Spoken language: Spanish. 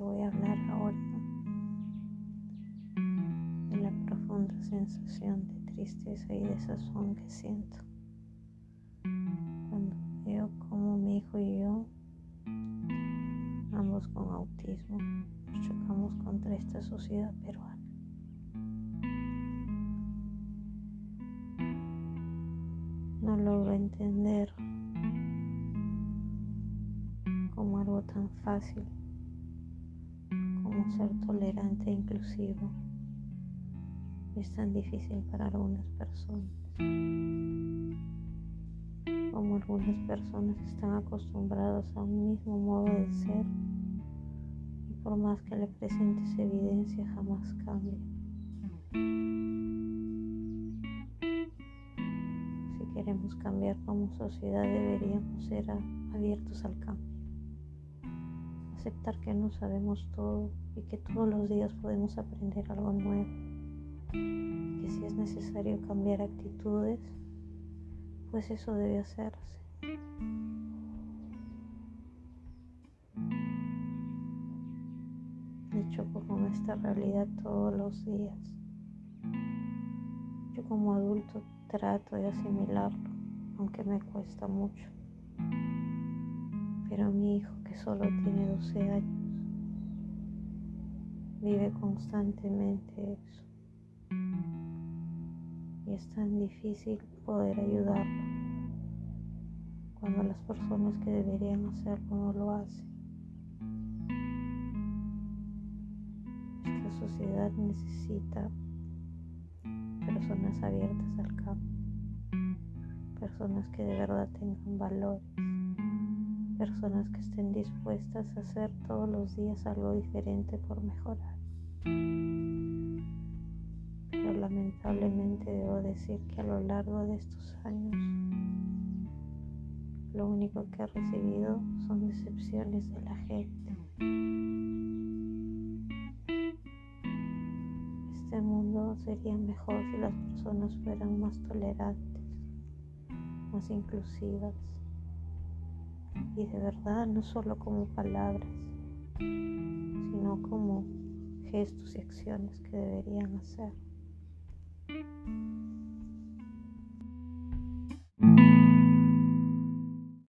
que voy a hablar ahora, de la profunda sensación de tristeza y desazón que siento cuando veo cómo mi hijo y yo, ambos con autismo, nos chocamos contra esta sociedad peruana. No logro entender cómo algo tan fácil ser tolerante e inclusivo es tan difícil para algunas personas. Como algunas personas están acostumbradas a un mismo modo de ser y por más que le presentes evidencia jamás cambia. Si queremos cambiar como sociedad deberíamos ser abiertos al cambio. Aceptar que no sabemos todo y que todos los días podemos aprender algo nuevo que si es necesario cambiar actitudes, pues eso debe hacerse. Me choco con esta realidad todos los días. Yo como adulto trato de asimilarlo, aunque me cuesta mucho. Pero mi hijo, que solo tiene 12 años, vive constantemente eso y es tan difícil poder ayudarlo cuando las personas que deberían hacerlo no lo hacen. Esta sociedad necesita personas abiertas al cambio, personas que de verdad tengan valores, personas que estén dispuestas a hacer todos los días algo diferente por mejorar pero lamentablemente debo decir que a lo largo de estos años lo único que he recibido son decepciones de la gente. Este mundo sería mejor si las personas fueran más tolerantes, más inclusivas y de verdad no solo como palabras, sino como gestos y acciones que deberían hacer.